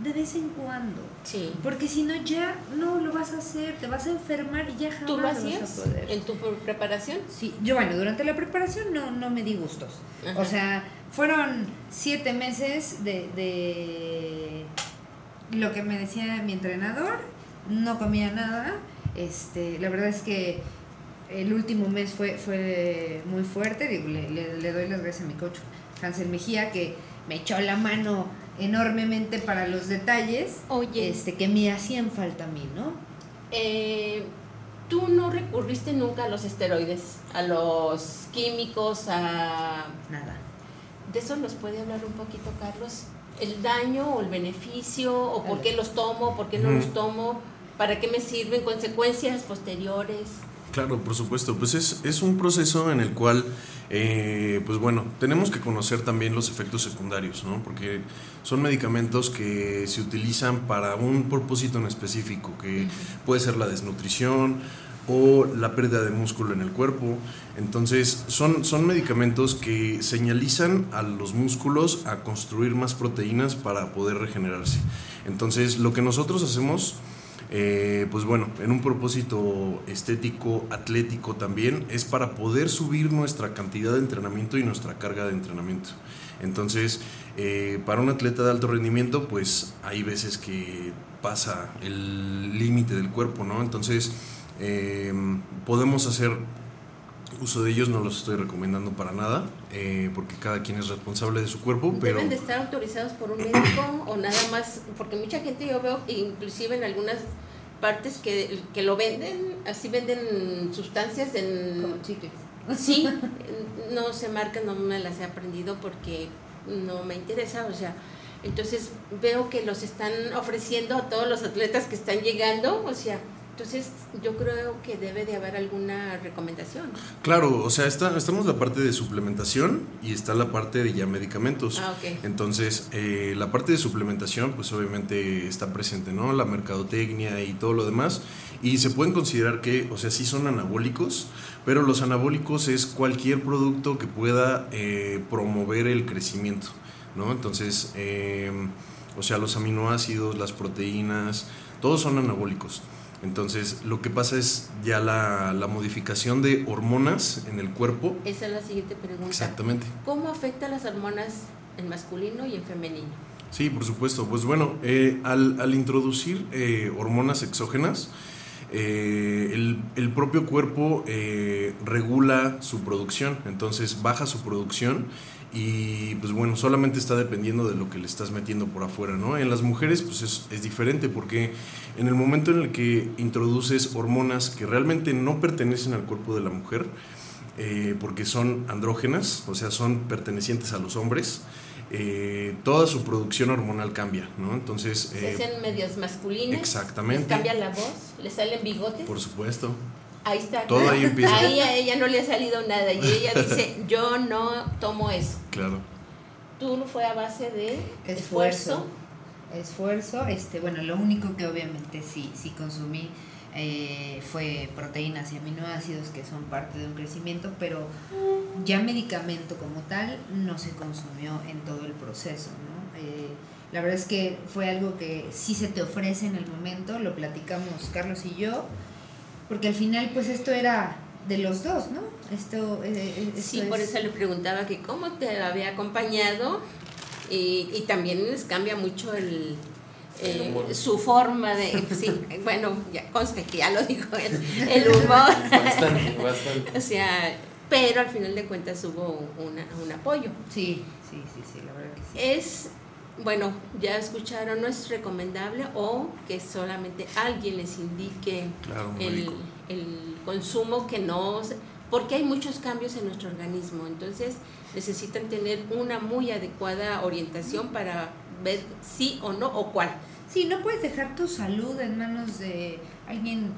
de vez en cuando. Sí. Porque si no, ya no lo vas a hacer, te vas a enfermar y ya jamás ¿Tú lo vas hacías a poder. en tu pre- preparación? Sí, yo bueno, durante la preparación no, no me di gustos. Ajá. O sea, fueron siete meses de, de lo que me decía mi entrenador, no comía nada. Este, la verdad es que el último mes fue, fue muy fuerte, le, le- le doy las gracias a mi coach Hansel Mejía que me echó la mano enormemente para los detalles Oye. este, que me hacían falta a mí, ¿no? Eh, ¿Tú no recurriste nunca a los esteroides, a los químicos, a... Nada. De eso nos puede hablar un poquito, Carlos. El daño o el beneficio, o por qué los tomo, por qué no los tomo, para qué me sirven, consecuencias posteriores. Claro, por supuesto. Pues es, es un proceso en el cual, eh, pues bueno, tenemos que conocer también los efectos secundarios, ¿no? Porque son medicamentos que se utilizan para un propósito en específico, que puede ser la desnutrición o la pérdida de músculo en el cuerpo. Entonces, son, son medicamentos que señalizan a los músculos a construir más proteínas para poder regenerarse. Entonces, lo que nosotros hacemos... Eh, pues bueno, en un propósito estético, atlético también, es para poder subir nuestra cantidad de entrenamiento y nuestra carga de entrenamiento. Entonces, eh, para un atleta de alto rendimiento, pues hay veces que pasa el límite del cuerpo, ¿no? Entonces, eh, podemos hacer uso de ellos, no los estoy recomendando para nada, eh, porque cada quien es responsable de su cuerpo, pero... ¿Deben de estar autorizados por un médico o nada más? Porque mucha gente yo veo, inclusive en algunas partes que, que lo venden, así venden sustancias en... Como chicles. Sí, no se marcan, no me las he aprendido porque no me interesa, o sea, entonces veo que los están ofreciendo a todos los atletas que están llegando, o sea, entonces yo creo que debe de haber alguna recomendación. Claro, o sea, está, estamos la parte de suplementación y está la parte de ya medicamentos. Ah, ok. Entonces, eh, la parte de suplementación, pues obviamente está presente, ¿no? La mercadotecnia y todo lo demás. Y se pueden considerar que, o sea, sí son anabólicos, pero los anabólicos es cualquier producto que pueda eh, promover el crecimiento, ¿no? Entonces, eh, o sea, los aminoácidos, las proteínas, todos son anabólicos. Entonces, lo que pasa es ya la, la modificación de hormonas en el cuerpo. Esa es la siguiente pregunta. Exactamente. ¿Cómo afecta las hormonas en masculino y en femenino? Sí, por supuesto. Pues bueno, eh, al, al introducir eh, hormonas exógenas, eh, el, el propio cuerpo eh, regula su producción, entonces baja su producción y pues bueno, solamente está dependiendo de lo que le estás metiendo por afuera, ¿no? En las mujeres pues es, es diferente porque en el momento en el que introduces hormonas que realmente no pertenecen al cuerpo de la mujer, eh, porque son andrógenas, o sea, son pertenecientes a los hombres, eh, toda su producción hormonal cambia, ¿no? Entonces, Se eh, hacen medias masculinas. exactamente. Les cambia la voz, les salen bigotes. por supuesto. Ahí está. Todo ahí empieza. Ahí a ella no le ha salido nada y ella dice, yo no tomo eso. Claro. Tú no fue a base de Esfuerzo. Esfuerzo, este, bueno, lo único que obviamente sí, sí consumí eh, fue proteínas y aminoácidos que son parte de un crecimiento, pero ya medicamento como tal no se consumió en todo el proceso, ¿no? Eh, la verdad es que fue algo que sí se te ofrece en el momento, lo platicamos Carlos y yo, porque al final pues esto era de los dos, ¿no? Esto, eh, esto Sí, por es- eso le preguntaba que cómo te había acompañado y, y también les cambia mucho el, El eh, su forma de, sí, bueno, ya conste que ya lo dijo el, el humor, Bastante, bastante. o sea, pero al final de cuentas hubo una, un apoyo. Sí, sí, sí, sí, la verdad que sí. Es, bueno, ya escucharon, no es recomendable o que solamente alguien les indique Claro, el, el consumo que no... Porque hay muchos cambios en nuestro organismo, entonces necesitan tener una muy adecuada orientación para ver sí o no o cuál. Sí, no puedes dejar tu salud en manos de alguien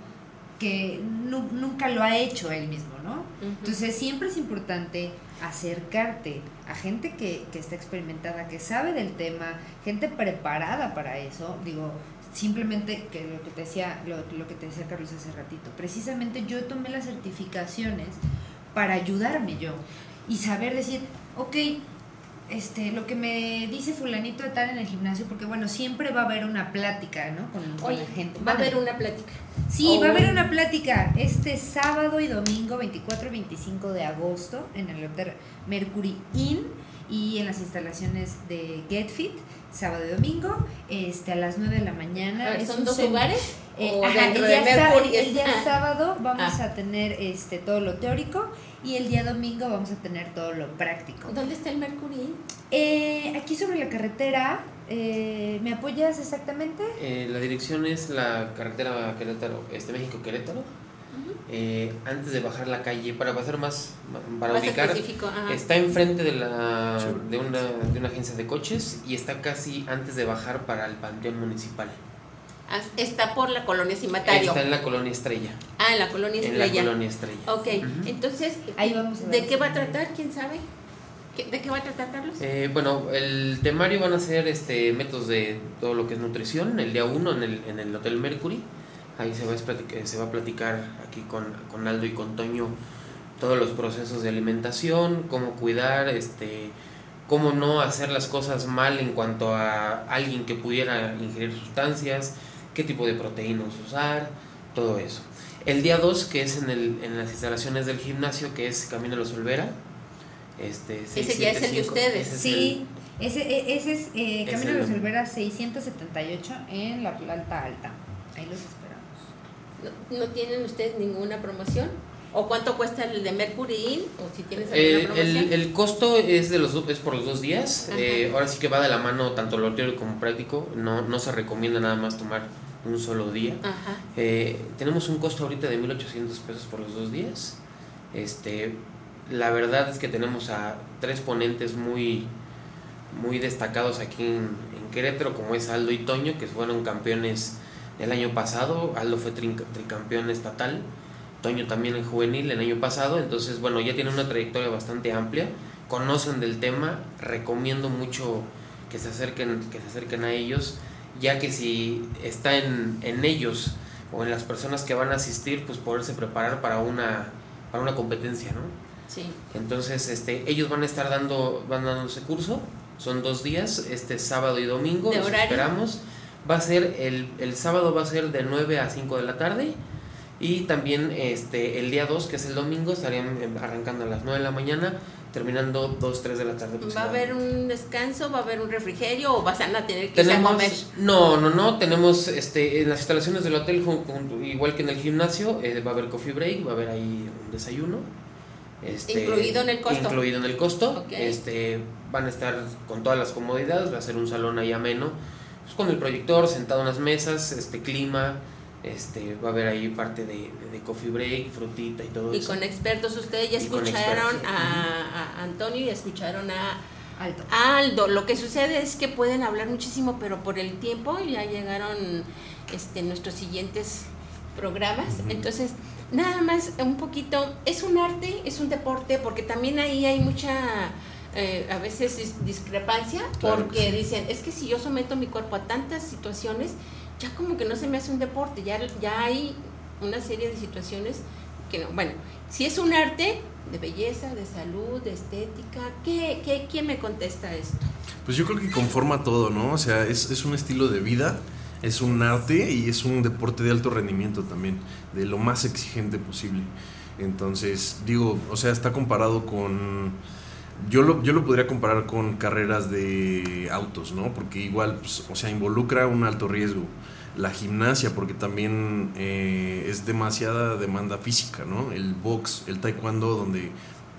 que nu- nunca lo ha hecho él mismo, ¿no? Entonces siempre es importante acercarte a gente que, que está experimentada, que sabe del tema, gente preparada para eso. Digo, simplemente que lo que te decía, lo, lo que te decía Carlos hace ratito, precisamente yo tomé las certificaciones para ayudarme yo y saber decir, ok, este, lo que me dice fulanito de tal en el gimnasio, porque bueno, siempre va a haber una plática, ¿no? Con, con Oye, la gente. va a haber una plática. Sí, va a haber un- una plática este sábado y domingo 24 y 25 de agosto en el Hotel Mercury Inn y en las instalaciones de Get Fit, sábado y domingo, este, a las 9 de la mañana. A ver, Es ¿Son dos lugares? eh, ¿O ajá, el día, el está? sábado vamos Ah. a tener este todo lo teórico y el día domingo vamos a tener todo lo práctico. ¿Dónde está el Mercury? Eh, aquí sobre la carretera, eh, ¿me apoyas exactamente? Eh, la dirección es la carretera Querétaro, este México Querétaro. Eh, antes de bajar la calle, para pasar más, para Más ubicar, está enfrente de, la, de, una, de una agencia de coches y está casi antes de bajar para el panteón municipal. Ah, Está por la colonia Cimatario. Está en la colonia Estrella. Ah, en la colonia En la Estrella. colonia Estrella. Ok, Ujú. entonces, Ahí vamos a. ¿de qué va a tratar? ¿Quién sabe? ¿Qué- ¿De qué va a tratar, Carlos? Eh, bueno, el temario van a ser este métodos de todo lo que es nutrición. El día 1 en el, en el Hotel Mercury. Ahí se va, a explicar- se va a platicar aquí con, con Aldo y con Toño todos los procesos de alimentación, cómo cuidar, este, cómo no hacer las cosas mal en cuanto a alguien que pudiera ingerir sustancias, qué tipo de proteínas usar, todo eso. El día 2, que es en, el, en las instalaciones del gimnasio, que es Camino los Olvera. Este, Ese ya es el de 675, ustedes. ese es Sí, ese, ese es eh, Es Camino el- de los Olvera 678 en la planta alta. Ahí los esperamos. ¿No, no tienen ustedes ninguna promoción? ¿O cuánto cuesta el de Mercury Inn? ¿O si tienes alguna Eh, promoción? el, el costo es de los es por los dos días. Eh, ahora sí que va de la mano tanto lo teórico como práctico. No, no se recomienda nada más tomar un solo día. Ajá. Eh, tenemos un costo ahorita de 1.800 pesos por los dos días. Este, la verdad es que tenemos a tres ponentes muy, muy destacados aquí en, en Querétaro, como es Aldo y Toño, que fueron campeones el año pasado. Aldo fue tricampeón estatal, Toño también en juvenil el año pasado. Entonces, bueno, ya tienen una trayectoria bastante amplia, conocen del tema. Recomiendo mucho que se acerquen, que se acerquen a ellos, ya que si está en, en ellos o en las personas que van a asistir, pues poderse preparar para una, para una competencia, ¿no? Sí. Entonces, este, ellos van a estar dando, van dando ese curso, son dos días, este sábado y domingo, ¿De los horario? esperamos. Va a ser, el, el sábado va a ser de 9 a 5 de la tarde y también este, el día 2, que es el domingo, estarían em, arrancando a las 9 de la mañana, terminando 2, 3 de la tarde. ¿Va a haber un descanso? ¿Va a haber un refrigerio? ¿O vas a tener que ir a Tenemos, comer? no, no, no, tenemos este, en las instalaciones del hotel, igual que en el gimnasio, eh, va a haber coffee break, va a haber ahí un desayuno. Este, Incluido en el costo. Incluido en el costo. Este, van a estar con todas las comodidades, va a ser un salón ahí ameno, pues, con el proyector, sentado en las mesas, este clima, este, va a haber ahí parte de, de- de coffee break, frutita y todo Y eso. con expertos, ustedes ya Y escucharon a, a Antonio y escucharon a Alto. a Aldo. Lo que sucede es que pueden hablar muchísimo, pero por el tiempo ya llegaron este, nuestros siguientes programas. Entonces, nada más un poquito, es un arte, es un deporte, porque también ahí hay mucha... eh, a veces dis- discrepancia Claro porque sí. dicen es que si yo someto mi cuerpo a tantas situaciones ya como que no se me hace un deporte ya, ya hay una serie de situaciones que no bueno si es un arte de belleza de salud de estética ¿qué, qué, quién me contesta esto Pues yo creo que conforma todo, ¿no? O sea, es, es un estilo de vida, es un arte y es un deporte de alto rendimiento también, de lo más exigente posible. Entonces, digo, o sea, está comparado con... Yo lo, yo lo podría comparar con carreras de autos, ¿no? Porque igual, pues, o sea, involucra un alto riesgo. La gimnasia, porque también eh, es demasiada demanda física, ¿no? El box, el taekwondo, donde,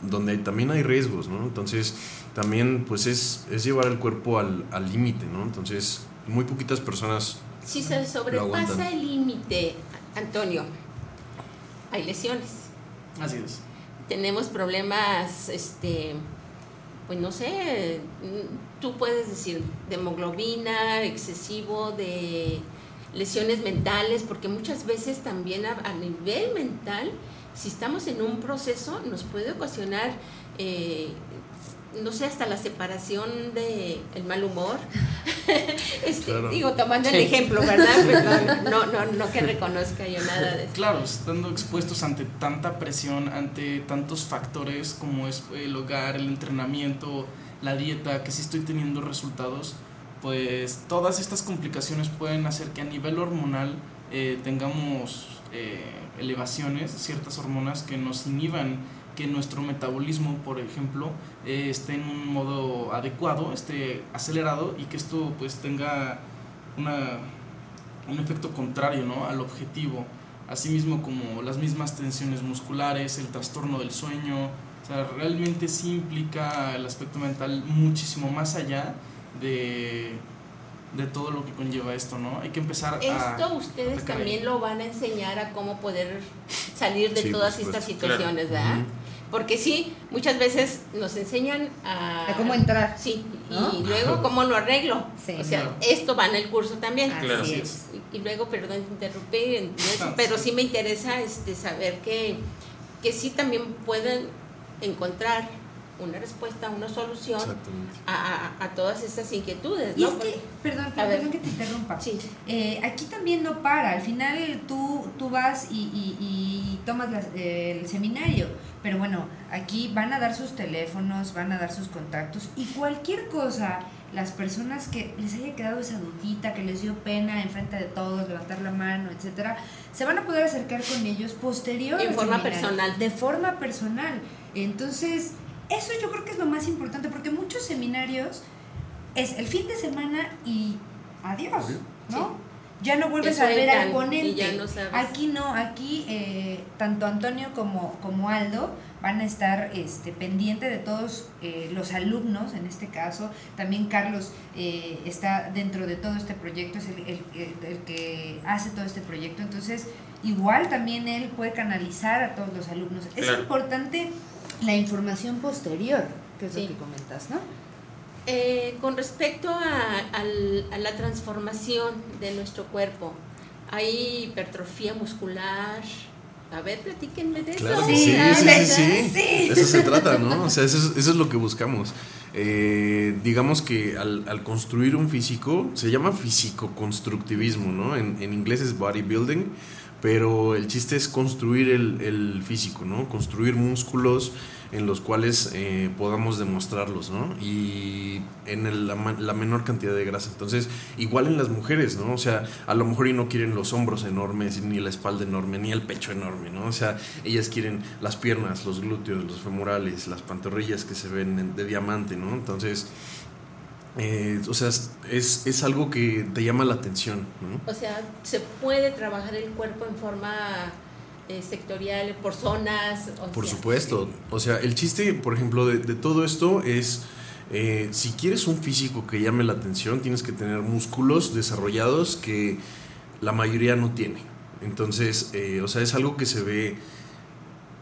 donde también hay riesgos, ¿no? Entonces, también, pues es, es llevar el cuerpo al al límite, ¿no? Entonces, muy poquitas personas si se sobrepasa el límite Antonio hay lesiones Así es. tenemos problemas, este, pues no sé, mm, tú puedes decir de hemoglobina, excesivo, de lesiones mentales, porque muchas veces también a, a nivel mental, si estamos en un proceso, nos puede ocasionar, eh, no sé, hasta la separación de el mal humor. Este, Claro. Digo, tomando el Sí. ejemplo, ¿verdad? Perdón, no, no, no que reconozca yo nada de eso. Claro, estando expuestos ante tanta presión, ante tantos factores como es el hogar, el entrenamiento, la dieta, que sí estoy teniendo resultados, pues todas estas complicaciones pueden hacer que a nivel hormonal eh, tengamos eh, elevaciones, ciertas hormonas que nos inhiban que nuestro metabolismo, por ejemplo, eh, esté en un modo adecuado, esté acelerado y que esto pues tenga una, un efecto contrario ¿no? al objetivo, asimismo como las mismas tensiones musculares, el trastorno del sueño, o sea, realmente sí implica el aspecto mental muchísimo más allá de, de todo lo que conlleva esto, ¿no? Hay que empezar a... Esto ustedes también ahí. lo van a enseñar a cómo poder salir de Sí, todas estas situaciones, ¿verdad? Porque sí, muchas veces nos enseñan a... A cómo entrar, Sí, ¿no? y luego cómo lo arreglo. Sí. o sea, Claro. esto va en el curso también. Así Claro. es. Y, y luego, perdón, interrumpí, eso, No, pero sí. sí me interesa este, saber que, que sí también pueden encontrar una respuesta, una solución a, a- a todas estas inquietudes. Y ¿no? es que, perdón, A ver. perdón que te interrumpa. Sí. Eh, aquí también no para, al final tú, tú vas y, y- y tomas las- eh, el seminario, pero bueno, aquí van a dar sus teléfonos, van a dar sus contactos y cualquier cosa, las personas que les haya quedado esa dudita, que les dio pena enfrente de todos, levantar la mano, etcétera, se van a poder acercar con ellos posterior. En al forma personal. De forma personal. Entonces, eso yo creo que es lo más importante, porque muchos seminarios es el fin de semana y adiós, ¿no? Ya no vuelves a ver al ponente. no. Aquí no, aquí eh, tanto Antonio como, como Aldo van a estar este, pendiente de todos eh, los alumnos, en este caso. También Carlos eh, está dentro de todo este proyecto, es el, el- el- el que hace todo este proyecto. Entonces, igual también él puede canalizar a todos los alumnos. Es importante la información posterior, que es Sí. lo que comentas, ¿no? Eh, con respecto a, la transformación de nuestro cuerpo, hay hipertrofia muscular. A ver, platíquenme de Claro eso. que sí, Sí, sí, sí, sí. sí. Eso se trata, ¿no? O sea, eso es, eso es lo que buscamos. Eh, digamos que al, al construir un físico, se llama físico-constructivismo, ¿no? En, en inglés es bodybuilding, pero el chiste es construir el, el físico, ¿no? Construir músculos en los cuales eh, podamos demostrarlos, ¿no? Y en el- la, la menor cantidad de grasa. Entonces, igual en las mujeres, ¿no? O sea, a lo mejor y no quieren los hombros enormes, ni la espalda enorme, ni el pecho enorme, ¿no? O sea, ellas quieren las piernas, los glúteos, los femorales, las pantorrillas que se ven en- de diamante, ¿no? Entonces, eh, o sea, es, es algo que te llama la atención, ¿no? O sea, se puede trabajar el cuerpo en forma eh, sectorial, por zonas. o Por sea, supuesto. O sea, el chiste, por ejemplo, de, de todo esto es, eh, si quieres un físico que llame la atención, tienes que tener músculos desarrollados que la mayoría no tiene. Entonces, eh, o sea, es algo que se ve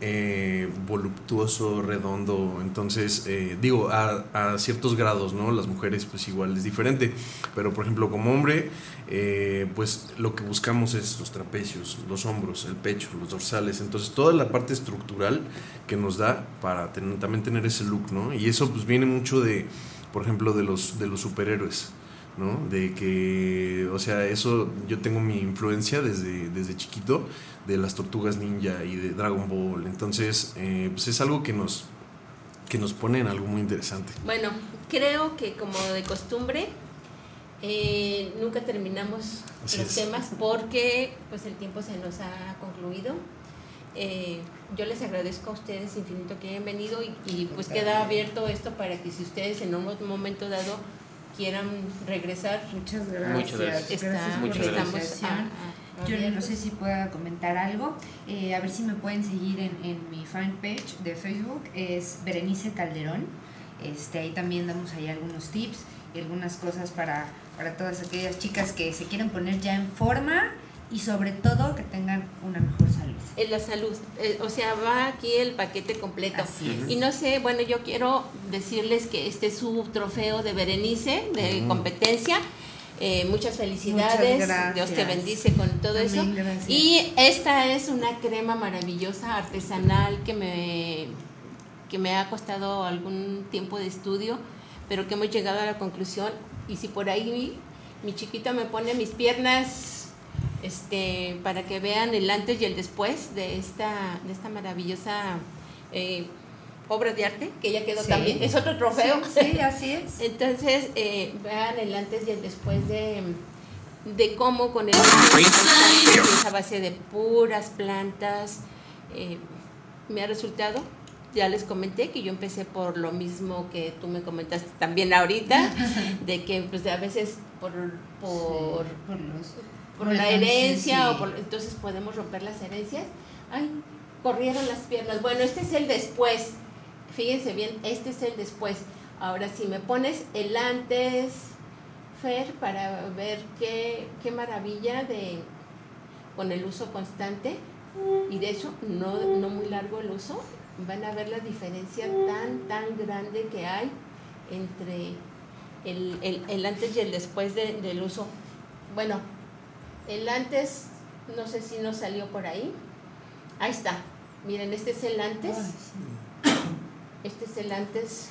eh, voluptuoso, redondo. Entonces, eh, digo, a, ciertos grados, ¿no? Las mujeres, pues igual es diferente. Pero, por ejemplo, como hombre, eh, pues lo que buscamos es los trapecios, los hombros, el pecho, los dorsales. Entonces, toda la parte estructural que nos da para tener- también tener ese look, ¿no? Y eso, pues viene mucho de, por ejemplo, de los, de los superhéroes. ¿No? De que, o sea, eso yo tengo mi influencia desde, desde chiquito de las tortugas ninja y de Dragon Ball. Entonces, eh, pues es algo que nos, que nos pone en algo muy interesante. Bueno, creo que como de costumbre, eh, nunca terminamos Así los es. temas porque pues el tiempo se nos ha concluido. Eh, yo les agradezco a ustedes infinito que hayan venido y, y, pues queda abierto esto para que si ustedes en un momento dado quieran regresar, Muchas gracias. Muchas gracias. está- Gracias por Muchas la gracias. estamos invitación. a- a- Yo no sé si pueda comentar algo. Eh, a ver si me pueden seguir en, en mi fanpage de Facebook. Es Berenice Calderón. Este, ahí también damos ahí algunos tips y algunas cosas para, para todas aquellas chicas que se quieren poner ya en forma y sobre todo que tengan una mejor salud. En la salud, eh, o sea, va aquí el paquete completo. Así es. Y no sé, bueno, yo quiero decirles que este es su trofeo de Berenice, de Mm. competencia. Eh, muchas felicidades. Muchas. Dios te bendice con todo Amén, eso. gracias. Y esta es una crema maravillosa, artesanal, que me, que me ha costado algún tiempo de estudio, pero que hemos llegado a la conclusión. Y si por ahí mi chiquita me pone mis piernas este, para que vean el antes y el después de esta, de esta maravillosa eh, obra de arte, que ya quedó Sí. también, es otro trofeo. Sí, sí, así es. Entonces, eh, vean el antes y el después de, de cómo con el esa base de puras plantas eh, me ha resultado. Ya les comenté que yo empecé por lo mismo que tú me comentaste también ahorita, de que pues a veces por, por, Sí, por los por la herencia o por, entonces podemos romper las herencias. Ay, corrieron las piernas. Bueno, este es el después. Fíjense bien, este es el después. Ahora si me pones el antes Fer para ver qué, qué maravilla de con el uso constante y de hecho no, no muy largo el uso, van a ver la diferencia tan, tan grande que hay entre el, el- el antes y el después de- del uso. Bueno, el antes, no sé si nos salió por ahí. Ahí está. Miren, este es el antes. Este es el antes.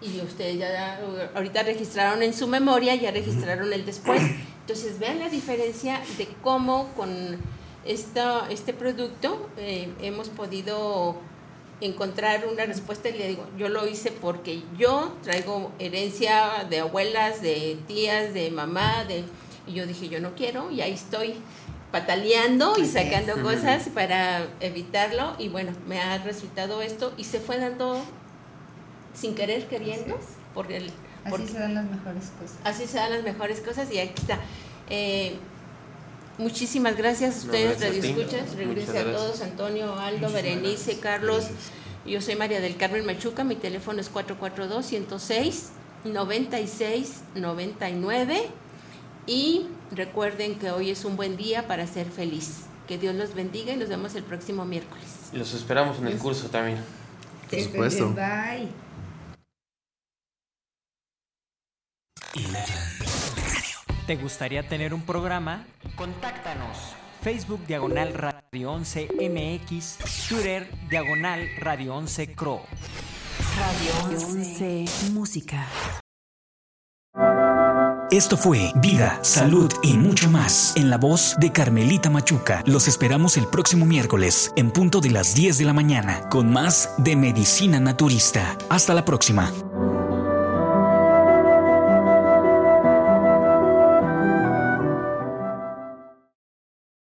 Y ustedes ya ahorita registraron en su memoria, ya registraron el después. Entonces vean la diferencia de cómo con esta, este producto eh, hemos podido encontrar una respuesta y le digo, yo lo hice porque yo traigo herencia de abuelas, de tías, de mamá, de y yo dije, yo no quiero y ahí estoy pataleando y sacando cosas para evitarlo y bueno, me ha resultado esto y se fue dando sin querer queriendo porque el, Así se dan las mejores cosas. así se dan las mejores cosas y aquí está. Eh, muchísimas gracias a No, ustedes. Radio Escuchas. Regrese a todos, Antonio, Aldo, Berenice, Carlos. Yo soy María del Carmen Machuca, mi teléfono es 442-106-96-99 y recuerden que hoy es un buen día para ser feliz. Que Dios los bendiga y nos vemos el próximo miércoles. Los esperamos en el curso también. Por supuesto. Bye. ¿Te gustaría tener un programa? Contáctanos. Facebook Diagonal Radio 11 MX, Twitter Diagonal Radio 11 Cro. Radio 11 Música. Esto fue Vida, Salud y mucho más en la voz de Carmelita Machuca. Los esperamos el próximo miércoles en punto de las 10 de la mañana con más de Medicina Naturista. Hasta la próxima.